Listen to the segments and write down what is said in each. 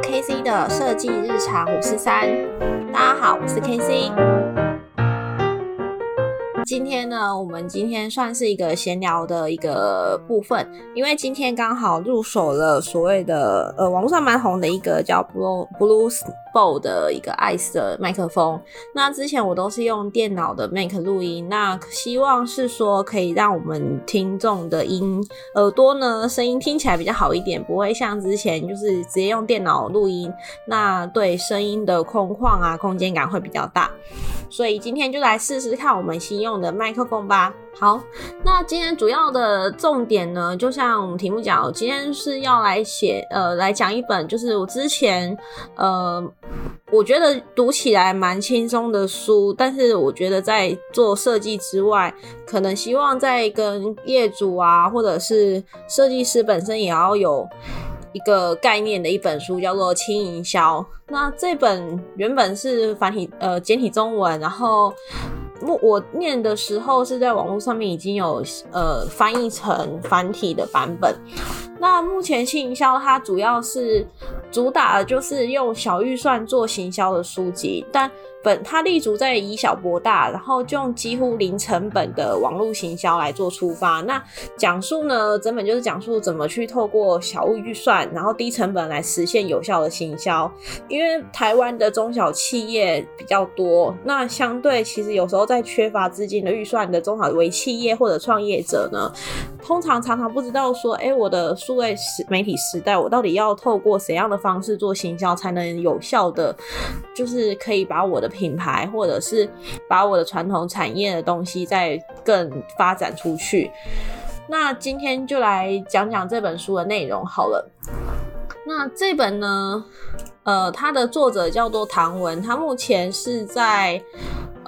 KC 的设计日常五四三。大家好，我是 KC。今天呢，我们今天算是一个闲聊的一个部分，因为今天刚好入手了所谓的呃网络上蛮红的一个叫 Blue Blue Bow 的一个 Ice 的麦克风。那之前我都是用电脑的 Mac 录音，那希望是说可以让我们听众的音耳朵呢声音听起来比较好一点，不会像之前就是直接用电脑录音，那对声音的空旷啊空间感会比较大。所以今天就来试试看我们新用的麦克风吧。好，那今天主要的重点呢，就像我们题目讲，今天是要来写呃，来讲一本就是我之前呃，我觉得读起来蛮轻松的书，但是我觉得在做设计之外，可能希望在跟业主啊，或者是设计师本身也要有。一个概念的一本书叫做《轻营销》，那这本原本是繁体呃简体中文，然后我我念的时候是在网络上面已经有呃翻译成繁体的版本。那目前轻营销它主要是主打的就是用小预算做行销的书籍，但本它立足在以小博大，然后就用几乎零成本的网络行销来做出发。那讲述呢，整本就是讲述怎么去透过小预算，然后低成本来实现有效的行销。因为台湾的中小企业比较多，那相对其实有时候在缺乏资金的预算的中小微企业或者创业者呢，通常常常不知道说，哎，我的数位时媒体时代，我到底要透过怎样的方式做行销，才能有效的，就是可以把我的品牌，或者是把我的传统产业的东西再更发展出去。那今天就来讲讲这本书的内容好了。那这本呢，呃，它的作者叫做唐文，他目前是在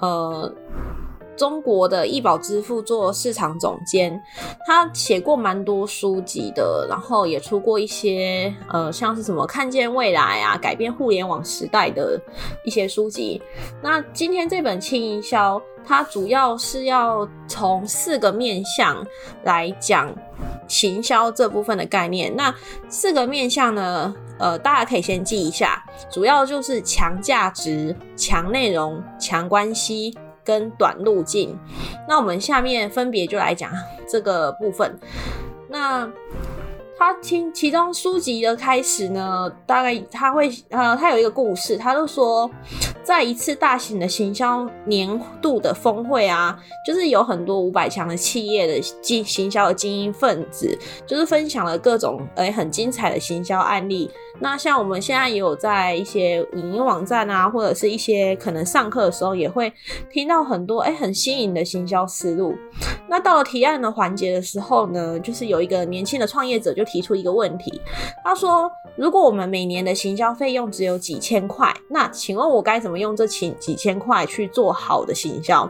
呃。中国的易宝支付做市场总监，他写过蛮多书籍的，然后也出过一些呃，像是什么看见未来啊，改变互联网时代的一些书籍。那今天这本轻营销，它主要是要从四个面向来讲行销这部分的概念。那四个面向呢，呃，大家可以先记一下，主要就是强价值、强内容、强关系。跟短路径，那我们下面分别就来讲这个部分。那他听其中书籍的开始呢，大概他会呃，他有一个故事，他就说，在一次大型的行销年度的峰会啊，就是有很多五百强的企业的经行销的精英分子，就是分享了各种诶很精彩的行销案例。那像我们现在也有在一些影音网站啊，或者是一些可能上课的时候，也会听到很多哎很新颖的行销思路。那到了提案的环节的时候呢，就是有一个年轻的创业者就提出一个问题，他说：“如果我们每年的行销费用只有几千块，那请问我该怎么用这几几千块去做好的行销？”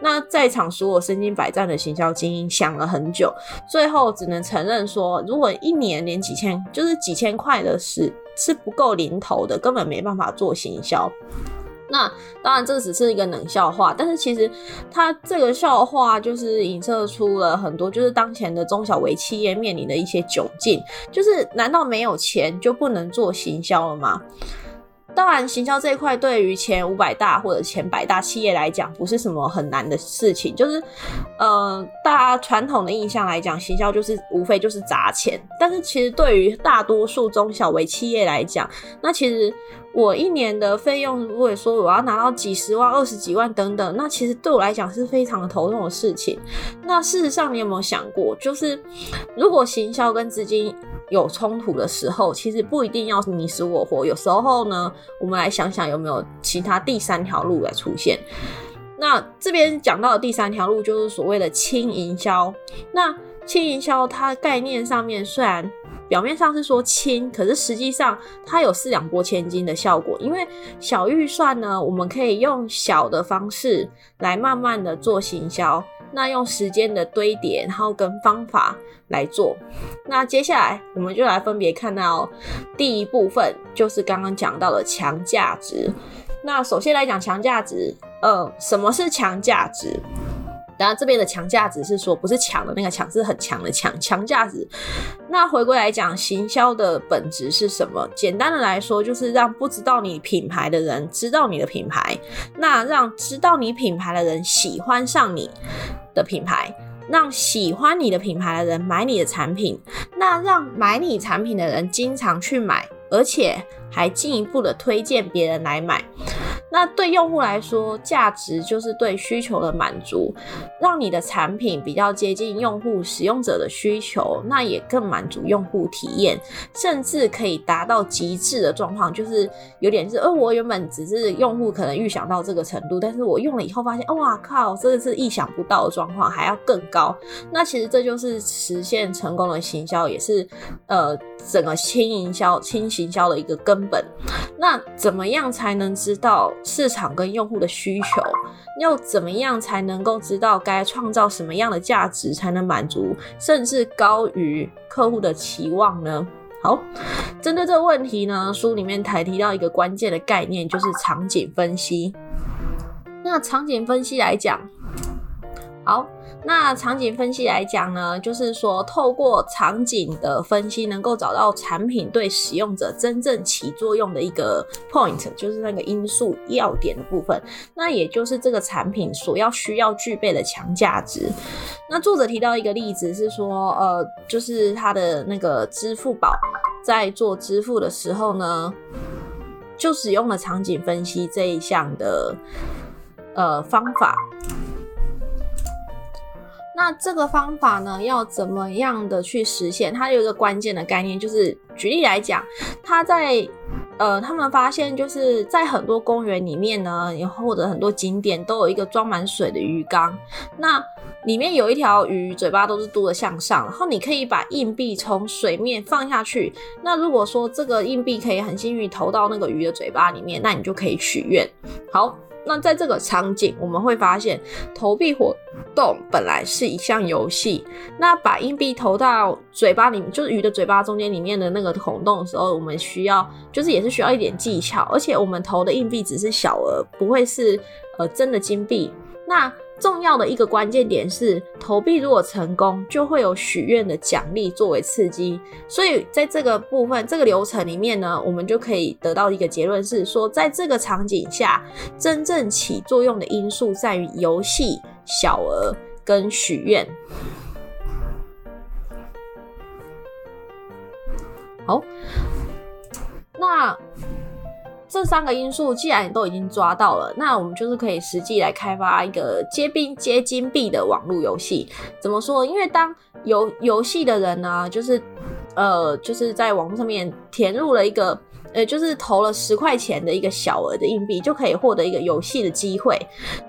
那在场所有身经百战的行销精英想了很久，最后只能承认说，如果一年连几千就是几千块的事。是不够零头的，根本没办法做行销。那当然，这只是一个冷笑话，但是其实它这个笑话就是影射出了很多，就是当前的中小微企业面临的一些窘境。就是难道没有钱就不能做行销了吗？当然，行销这一块对于前五百大或者前百大企业来讲，不是什么很难的事情。就是，呃，大家传统的印象来讲，行销就是无非就是砸钱。但是其实对于大多数中小微企业来讲，那其实。我一年的费用，如果说我要拿到几十万、二十几万等等，那其实对我来讲是非常的头痛的事情。那事实上，你有没有想过，就是如果行销跟资金有冲突的时候，其实不一定要你死我活。有时候呢，我们来想想有没有其他第三条路来出现。那这边讲到的第三条路就是所谓的轻营销。那轻营销它概念上面虽然。表面上是说轻，可是实际上它有四两拨千斤的效果。因为小预算呢，我们可以用小的方式来慢慢的做行销，那用时间的堆叠，然后跟方法来做。那接下来我们就来分别看到第一部分，就是刚刚讲到的强价值。那首先来讲强价值，呃，什么是强价值？当然，这边的强价值是说不是强的那个强，是很强的强强价值。那回归来讲，行销的本质是什么？简单的来说，就是让不知道你品牌的人知道你的品牌，那让知道你品牌的人喜欢上你的品牌，让喜欢你的品牌的人买你的产品，那让买你产品的人经常去买，而且还进一步的推荐别人来买。那对用户来说，价值就是对需求的满足，让你的产品比较接近用户使用者的需求，那也更满足用户体验，甚至可以达到极致的状况，就是有点是，呃，我原本只是用户可能预想到这个程度，但是我用了以后发现，哇靠，真的是意想不到的状况，还要更高。那其实这就是实现成功的行销，也是呃整个轻营销、轻行销的一个根本。那怎么样才能知道？市场跟用户的需求，要怎么样才能够知道该创造什么样的价值，才能满足甚至高于客户的期望呢？好，针对这个问题呢，书里面才提到一个关键的概念，就是场景分析。那场景分析来讲，好。那场景分析来讲呢，就是说透过场景的分析，能够找到产品对使用者真正起作用的一个 point，就是那个因素要点的部分。那也就是这个产品所要需要具备的强价值。那作者提到一个例子是说，呃，就是他的那个支付宝在做支付的时候呢，就使用了场景分析这一项的呃方法。那这个方法呢，要怎么样的去实现？它有一个关键的概念，就是举例来讲，他在呃，他们发现就是在很多公园里面呢，或者很多景点都有一个装满水的鱼缸，那里面有一条鱼，嘴巴都是嘟的向上，然后你可以把硬币从水面放下去。那如果说这个硬币可以很幸运投到那个鱼的嘴巴里面，那你就可以许愿。好。那在这个场景，我们会发现投币活动本来是一项游戏。那把硬币投到嘴巴里，就是鱼的嘴巴中间里面的那个孔洞的时候，我们需要就是也是需要一点技巧，而且我们投的硬币只是小额，不会是呃真的金币。那重要的一个关键点是，投币如果成功，就会有许愿的奖励作为刺激。所以在这个部分、这个流程里面呢，我们就可以得到一个结论是说，在这个场景下，真正起作用的因素在于游戏、小额跟许愿。好，那。这三个因素既然你都已经抓到了，那我们就是可以实际来开发一个接币接金币的网络游戏。怎么说？因为当游游戏的人呢，就是呃，就是在网络上面填入了一个。呃，就是投了十块钱的一个小额的硬币，就可以获得一个游戏的机会。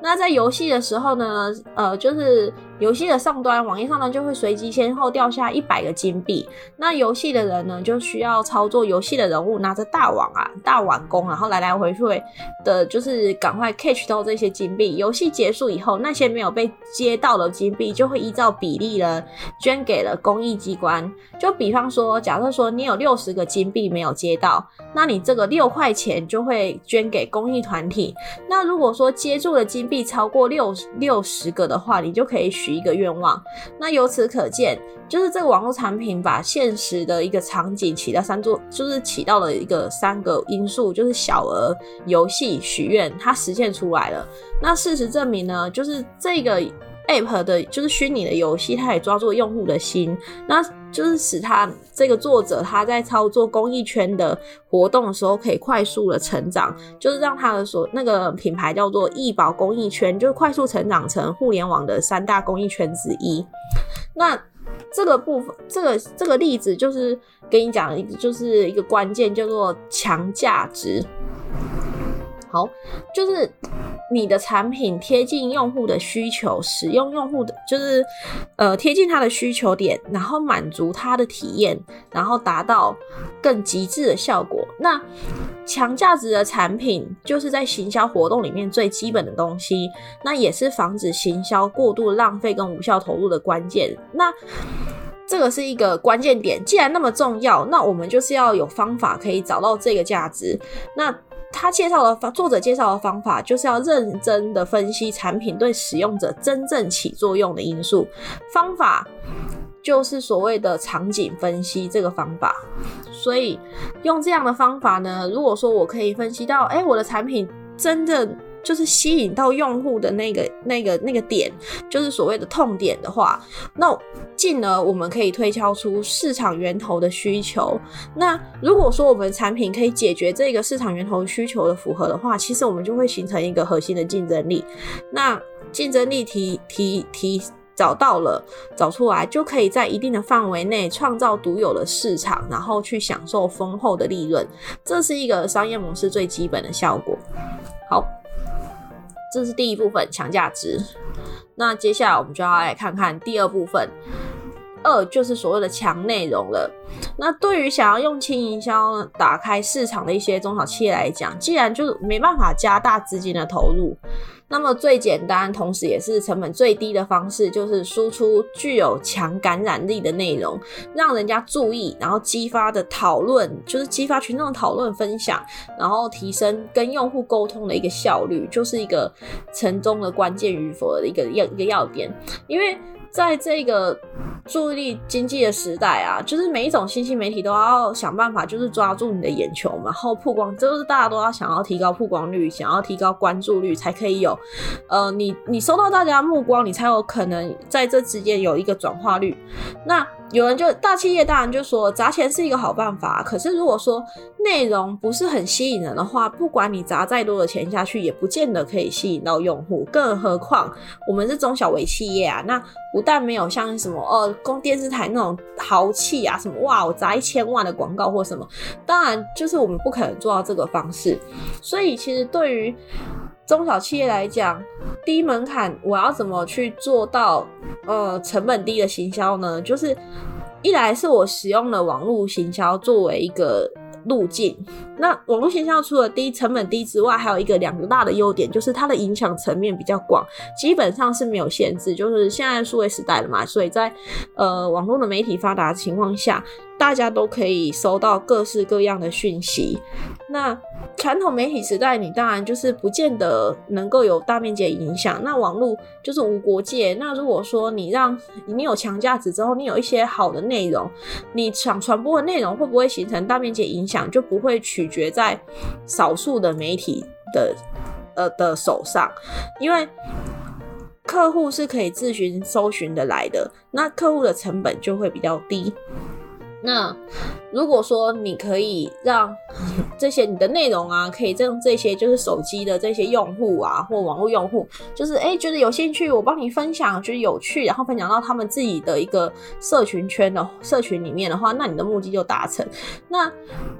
那在游戏的时候呢，呃，就是游戏的上端，网页上呢就会随机先后掉下一百个金币。那游戏的人呢，就需要操作游戏的人物拿着大网啊、大碗弓，然后来来回回的，就是赶快 catch 到这些金币。游戏结束以后，那些没有被接到的金币就会依照比例呢捐给了公益机关。就比方说，假设说你有六十个金币没有接到。那你这个六块钱就会捐给公益团体。那如果说接住的金币超过六六十个的话，你就可以许一个愿望。那由此可见，就是这个网络产品把现实的一个场景起到三座，就是起到了一个三个因素，就是小额游戏许愿，它实现出来了。那事实证明呢，就是这个。App 的就是虚拟的游戏，它也抓住用户的心，那就是使他这个作者他在操作公益圈的活动的时候，可以快速的成长，就是让他的所那个品牌叫做易宝公益圈，就是快速成长成互联网的三大公益圈之一。那这个部分，这个这个例子就是跟你讲，一个就是一个关键叫做强价值。好，就是你的产品贴近用户的需求，使用用户的就是呃贴近他的需求点，然后满足他的体验，然后达到更极致的效果。那强价值的产品就是在行销活动里面最基本的东西，那也是防止行销过度浪费跟无效投入的关键。那这个是一个关键点，既然那么重要，那我们就是要有方法可以找到这个价值。那他介绍的方，作者介绍的方法，就是要认真的分析产品对使用者真正起作用的因素。方法就是所谓的场景分析这个方法。所以用这样的方法呢，如果说我可以分析到，哎，我的产品真的。就是吸引到用户的那个、那个、那个点，就是所谓的痛点的话，那进而我们可以推敲出市场源头的需求。那如果说我们的产品可以解决这个市场源头需求的符合的话，其实我们就会形成一个核心的竞争力。那竞争力提提提找到了，找出来就可以在一定的范围内创造独有的市场，然后去享受丰厚的利润。这是一个商业模式最基本的效果。好。这是第一部分强价值，那接下来我们就要来看看第二部分，二就是所谓的强内容了。那对于想要用轻营销打开市场的一些中小企业来讲，既然就是没办法加大资金的投入。那么最简单，同时也是成本最低的方式，就是输出具有强感染力的内容，让人家注意，然后激发的讨论，就是激发群众讨论分享，然后提升跟用户沟通的一个效率，就是一个成功的关键与否的一个要一个要点，因为。在这个注意力经济的时代啊，就是每一种新兴媒体都要想办法，就是抓住你的眼球嘛，然后曝光，就是大家都要想要提高曝光率，想要提高关注率，才可以有，呃，你你收到大家目光，你才有可能在这之间有一个转化率。那有人就大企业当然就说砸钱是一个好办法，可是如果说内容不是很吸引人的话，不管你砸再多的钱下去，也不见得可以吸引到用户。更何况我们是中小微企业啊，那不但没有像什么哦公电视台那种豪气啊，什么哇我砸一千万的广告或什么，当然就是我们不可能做到这个方式。所以其实对于中小企业来讲，低门槛，我要怎么去做到呃成本低的行销呢？就是一来是我使用了网络行销作为一个路径，那网络行销除了低成本低之外，还有一个两个大的优点，就是它的影响层面比较广，基本上是没有限制。就是现在数位时代了嘛，所以在呃网络的媒体发达的情况下。大家都可以收到各式各样的讯息。那传统媒体时代，你当然就是不见得能够有大面积的影响。那网络就是无国界。那如果说你让你有强价值之后，你有一些好的内容，你想传播的内容会不会形成大面积影响，就不会取决在少数的媒体的呃的手上，因为客户是可以自寻搜寻的来的，那客户的成本就会比较低。那如果说你可以让 这些你的内容啊，可以让这些就是手机的这些用户啊，或网络用户，就是哎觉得有兴趣，我帮你分享，觉得有趣，然后分享到他们自己的一个社群圈的社群里面的话，那你的目的就达成。那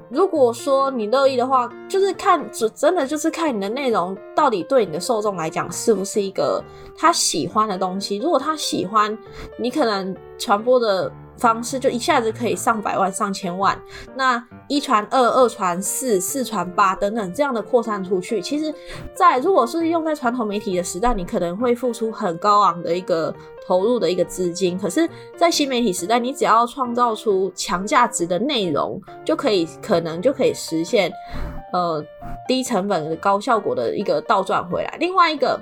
如果说你乐意的话，就是看，真的就是看你的内容到底对你的受众来讲是不是一个他喜欢的东西。如果他喜欢，你可能传播的。方式就一下子可以上百万、上千万，那一传二、二传四、四传八等等这样的扩散出去，其实，在如果是用在传统媒体的时代，你可能会付出很高昂的一个投入的一个资金，可是，在新媒体时代，你只要创造出强价值的内容，就可以可能就可以实现呃低成本的高效果的一个倒转回来。另外一个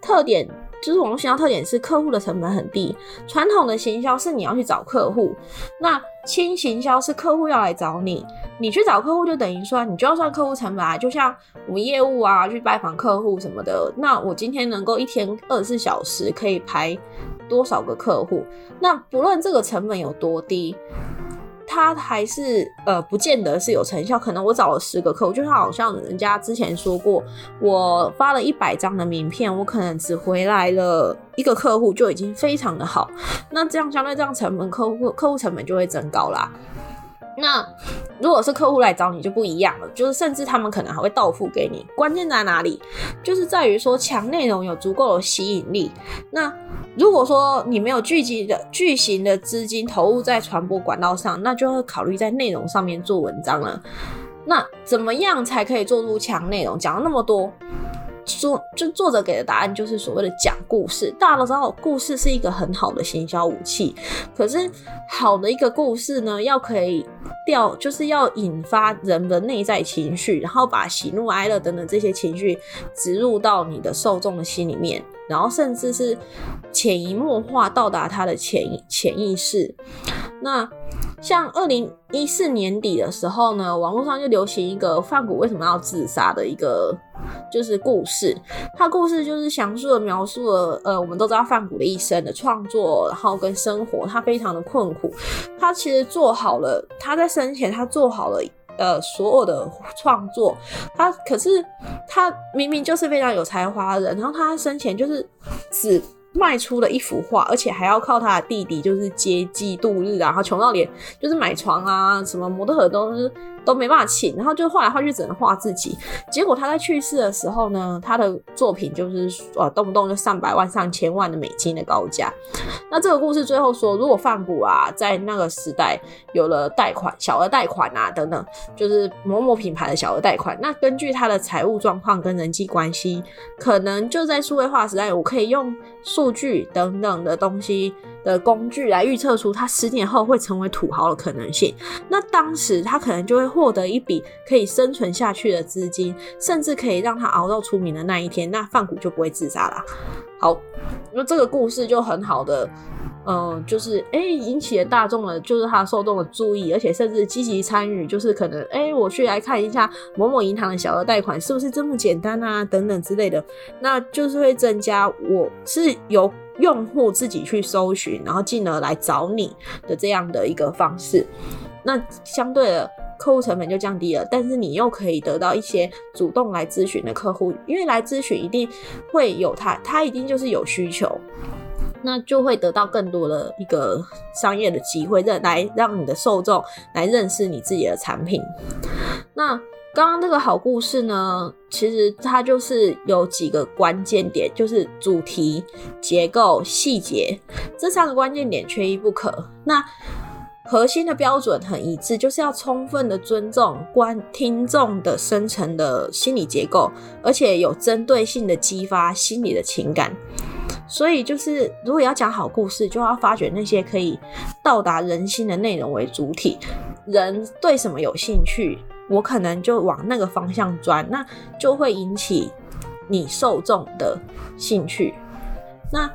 特点。就是网络行销特点是客户的成本很低，传统的行销是你要去找客户，那轻行销是客户要来找你，你去找客户就等于说你就要算客户成本啊，就像我们业务啊去拜访客户什么的，那我今天能够一天二十四小时可以排多少个客户，那不论这个成本有多低。他还是呃，不见得是有成效。可能我找了十个客户，就像好像人家之前说过，我发了一百张的名片，我可能只回来了一个客户，就已经非常的好。那这样相对这样成本，客户客户成本就会增高啦。那如果是客户来找你就不一样了，就是甚至他们可能还会到付给你。关键在哪里？就是在于说强内容有足够的吸引力。那如果说你没有聚集的巨型的资金投入在传播管道上，那就会考虑在内容上面做文章了。那怎么样才可以做出强内容？讲了那么多。作就作者给的答案就是所谓的讲故事。大家都知道，故事是一个很好的行销武器。可是，好的一个故事呢，要可以调，就是要引发人的内在情绪，然后把喜怒哀乐等等这些情绪植入到你的受众的心里面，然后甚至是潜移默化到达他的潜潜意识。那像二零一四年底的时候呢，网络上就流行一个范谷为什么要自杀的一个就是故事。他故事就是详述的描述了，呃，我们都知道范谷的一生的创作，然后跟生活，他非常的困苦。他其实做好了，他在生前他做好了呃所有的创作，他可是他明明就是非常有才华的人，然后他生前就是只。卖出了一幅画，而且还要靠他的弟弟就是接济度日啊，他穷到连就是买床啊，什么模特都是。都没办法请，然后就画来画去只能画自己。结果他在去世的时候呢，他的作品就是呃动不动就上百万、上千万的美金的高价。那这个故事最后说，如果范谷啊在那个时代有了贷款、小额贷款啊等等，就是某某品牌的小额贷款，那根据他的财务状况跟人际关系，可能就在数位化时代，我可以用数据等等的东西。的工具来预测出他十年后会成为土豪的可能性，那当时他可能就会获得一笔可以生存下去的资金，甚至可以让他熬到出名的那一天，那范谷就不会自杀了。好，那这个故事就很好的，嗯，就是哎引起了大众的，就是他受众的注意，而且甚至积极参与，就是可能哎我去来看一下某某银行的小额贷款是不是这么简单啊，等等之类的，那就是会增加我是有。用户自己去搜寻，然后进而来找你的这样的一个方式，那相对的客户成本就降低了，但是你又可以得到一些主动来咨询的客户，因为来咨询一定会有他，他一定就是有需求，那就会得到更多的一个商业的机会，让来让你的受众来认识你自己的产品，那。刚刚这个好故事呢，其实它就是有几个关键点，就是主题、结构、细节这三个关键点缺一不可。那核心的标准很一致，就是要充分的尊重观听众的深层的心理结构，而且有针对性的激发心理的情感。所以就是如果要讲好故事，就要发掘那些可以到达人心的内容为主体，人对什么有兴趣。我可能就往那个方向钻，那就会引起你受众的兴趣。那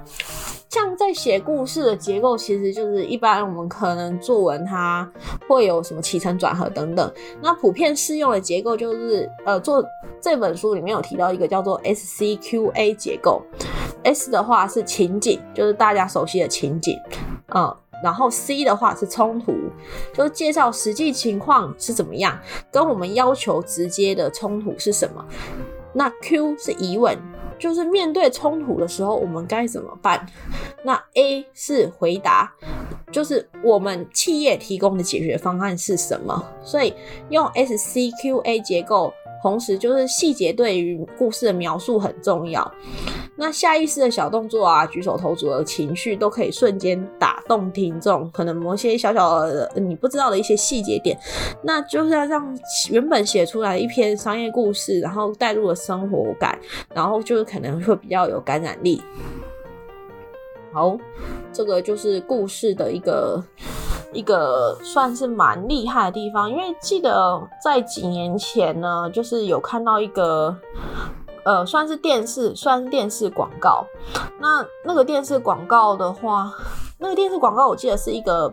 像在写故事的结构，其实就是一般我们可能作文它会有什么起承转合等等。那普遍适用的结构就是，呃，做这本书里面有提到一个叫做 SCQA 结构。S 的话是情景，就是大家熟悉的情景，嗯。然后 C 的话是冲突，就是介绍实际情况是怎么样，跟我们要求直接的冲突是什么。那 Q 是疑问，就是面对冲突的时候我们该怎么办。那 A 是回答，就是我们企业提供的解决方案是什么。所以用 SCQA 结构。同时，就是细节对于故事的描述很重要。那下意识的小动作啊，举手投足的情绪，都可以瞬间打动听众。可能某些小小的你不知道的一些细节点，那就是要让原本写出来一篇商业故事，然后带入了生活感，然后就可能会比较有感染力。好，这个就是故事的一个。一个算是蛮厉害的地方，因为记得在几年前呢，就是有看到一个，呃，算是电视，算是电视广告。那那个电视广告的话，那个电视广告我记得是一个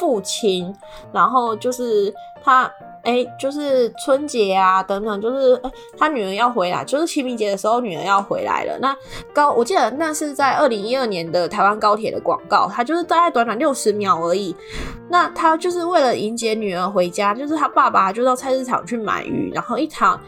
父亲，然后就是他。哎，就是春节啊，等等，就是，他女儿要回来，就是清明节的时候，女儿要回来了。那高，我记得那是在二零一二年的台湾高铁的广告，它就是大概短短六十秒而已。那他就是为了迎接女儿回家，就是他爸爸就到菜市场去买鱼，然后一场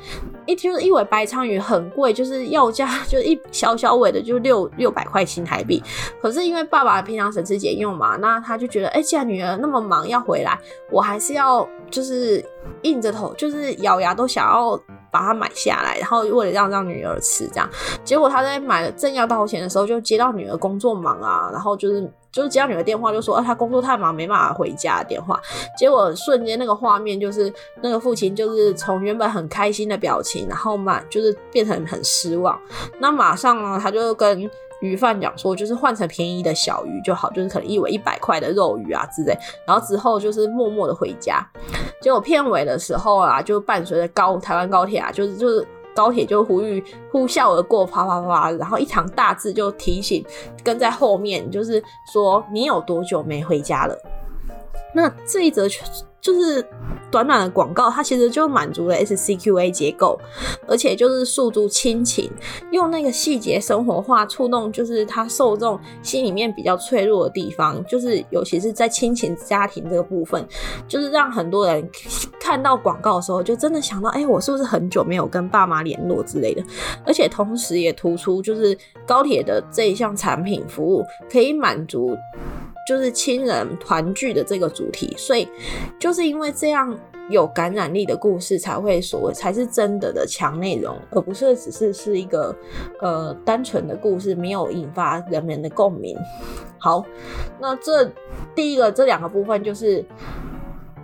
一就是一尾白鲳鱼很贵，就是要价就一小小尾的就六六百块新台币。可是因为爸爸平常省吃俭用嘛，那他就觉得，哎，既然女儿那么忙要回来，我还是要就是。硬着头，就是咬牙都想要把它买下来，然后为了让让女儿吃这样。结果他在买正要到钱的时候，就接到女儿工作忙啊，然后就是就是接到女儿电话，就说啊他工作太忙没办法回家的电话。结果瞬间那个画面就是那个父亲就是从原本很开心的表情，然后嘛就是变成很失望。那马上呢，他就跟鱼贩讲说，就是换成便宜的小鱼就好，就是可能一尾一百块的肉鱼啊之类。然后之后就是默默的回家。结果片尾的时候啊，就伴随着高台湾高铁啊，就是就是高铁就呼吁呼啸而过，啪啪啪，然后一行大字就提醒跟在后面，就是说你有多久没回家了？那这一则就是短短的广告，它其实就满足了 SCQA 结构，而且就是诉诸亲情，用那个细节生活化触动，就是他受众心里面比较脆弱的地方，就是尤其是在亲情家庭这个部分，就是让很多人看到广告的时候，就真的想到，哎，我是不是很久没有跟爸妈联络之类的？而且同时也突出，就是高铁的这一项产品服务可以满足。就是亲人团聚的这个主题，所以就是因为这样有感染力的故事才会所谓才是真的的强内容，而不是只是是一个呃单纯的故事，没有引发人们的共鸣。好，那这第一个这两个部分就是。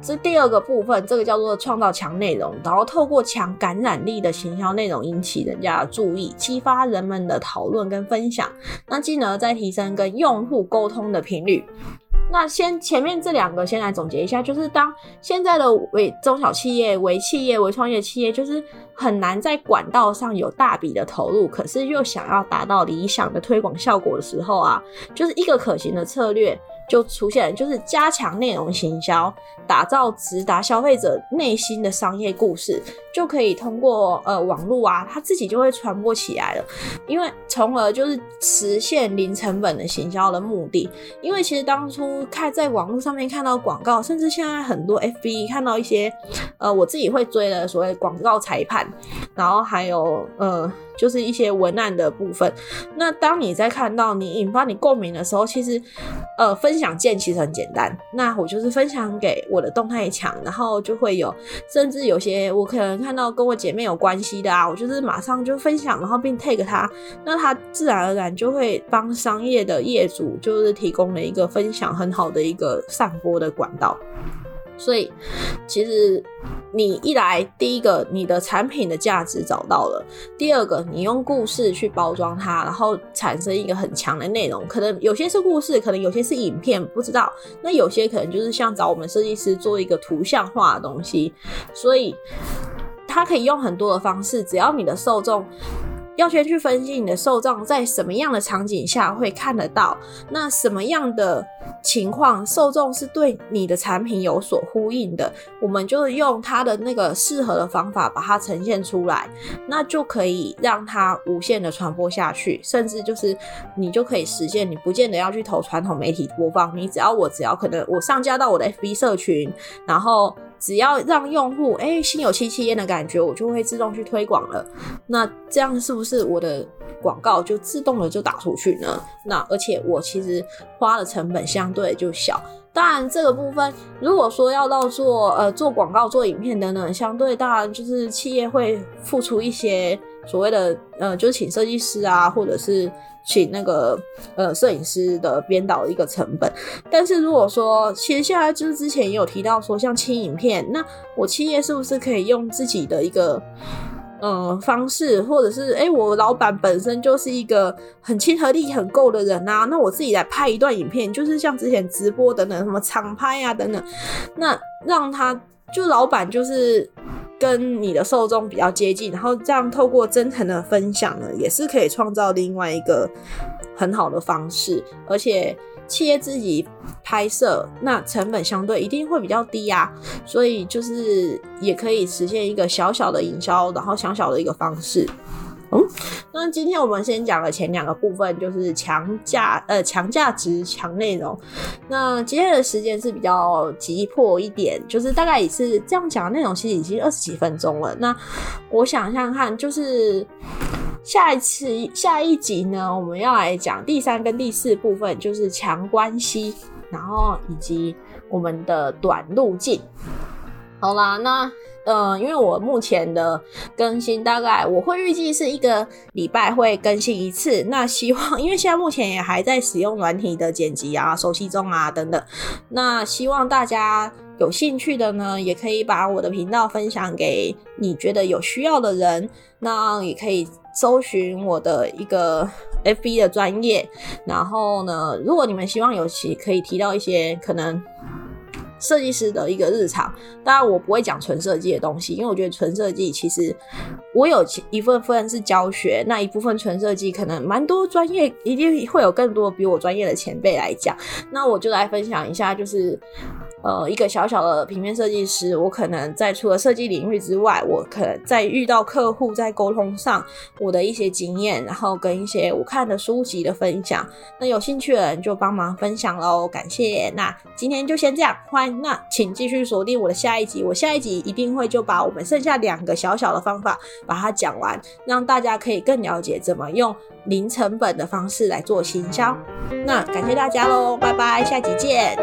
这第二个部分，这个叫做创造强内容，然后透过强感染力的行销内容引起人家的注意，激发人们的讨论跟分享，那进而再提升跟用户沟通的频率。那先前面这两个先来总结一下，就是当现在的为中小企业、为企业、为创业企业，就是很难在管道上有大笔的投入，可是又想要达到理想的推广效果的时候啊，就是一个可行的策略。就出现，就是加强内容行销，打造直达消费者内心的商业故事，就可以通过呃网络啊，它自己就会传播起来了。因为从而就是实现零成本的行销的目的。因为其实当初看在网络上面看到广告，甚至现在很多 FB 看到一些呃我自己会追的所谓广告裁判，然后还有呃。就是一些文案的部分。那当你在看到你引发你共鸣的时候，其实，呃，分享键其实很简单。那我就是分享给我的动态墙，然后就会有，甚至有些我可能看到跟我姐妹有关系的啊，我就是马上就分享，然后并 take 他，那他自然而然就会帮商业的业主就是提供了一个分享很好的一个散播的管道。所以，其实你一来，第一个你的产品的价值找到了；第二个，你用故事去包装它，然后产生一个很强的内容。可能有些是故事，可能有些是影片，不知道。那有些可能就是像找我们设计师做一个图像化的东西。所以，它可以用很多的方式，只要你的受众。要先去分析你的受众在什么样的场景下会看得到，那什么样的情况受众是对你的产品有所呼应的，我们就用他的那个适合的方法把它呈现出来，那就可以让它无限的传播下去，甚至就是你就可以实现，你不见得要去投传统媒体播放，你只要我只要可能我上架到我的 FB 社群，然后。只要让用户哎心有戚戚焉的感觉，我就会自动去推广了。那这样是不是我的广告就自动的就打出去呢？那而且我其实花的成本相对就小。当然这个部分，如果说要到做呃做广告、做影片等等，相对当然就是企业会付出一些所谓的呃就是请设计师啊，或者是。请那个呃摄影师的编导一个成本，但是如果说其实现在就是之前也有提到说像轻影片，那我企业是不是可以用自己的一个呃方式，或者是哎我老板本身就是一个很亲和力很够的人啊，那我自己来拍一段影片，就是像之前直播等等什么长拍啊等等，那让他就老板就是。跟你的受众比较接近，然后这样透过真诚的分享呢，也是可以创造另外一个很好的方式。而且企业自己拍摄，那成本相对一定会比较低啊，所以就是也可以实现一个小小的营销，然后小小的一个方式。嗯，那今天我们先讲了前两个部分，就是强价呃强价值强内容。那今天的时间是比较急迫一点，就是大概也是这样讲的内容，其实已经二十几分钟了。那我想想看，就是下一次下一集呢，我们要来讲第三跟第四部分，就是强关系，然后以及我们的短路径。好啦，那呃，因为我目前的更新大概我会预计是一个礼拜会更新一次。那希望，因为现在目前也还在使用软体的剪辑啊、熟悉中啊等等。那希望大家有兴趣的呢，也可以把我的频道分享给你觉得有需要的人。那也可以搜寻我的一个 FB 的专业。然后呢，如果你们希望有其可以提到一些可能。设计师的一个日常，当然我不会讲纯设计的东西，因为我觉得纯设计其实我有一部分是教学，那一部分纯设计可能蛮多专业一定会有更多比我专业的前辈来讲，那我就来分享一下，就是。呃，一个小小的平面设计师，我可能在除了设计领域之外，我可能在遇到客户在沟通上，我的一些经验，然后跟一些我看的书籍的分享。那有兴趣的人就帮忙分享喽，感谢。那今天就先这样，欢迎。那请继续锁定我的下一集，我下一集一定会就把我们剩下两个小小的方法把它讲完，让大家可以更了解怎么用零成本的方式来做行销。那感谢大家喽，拜拜，下集见。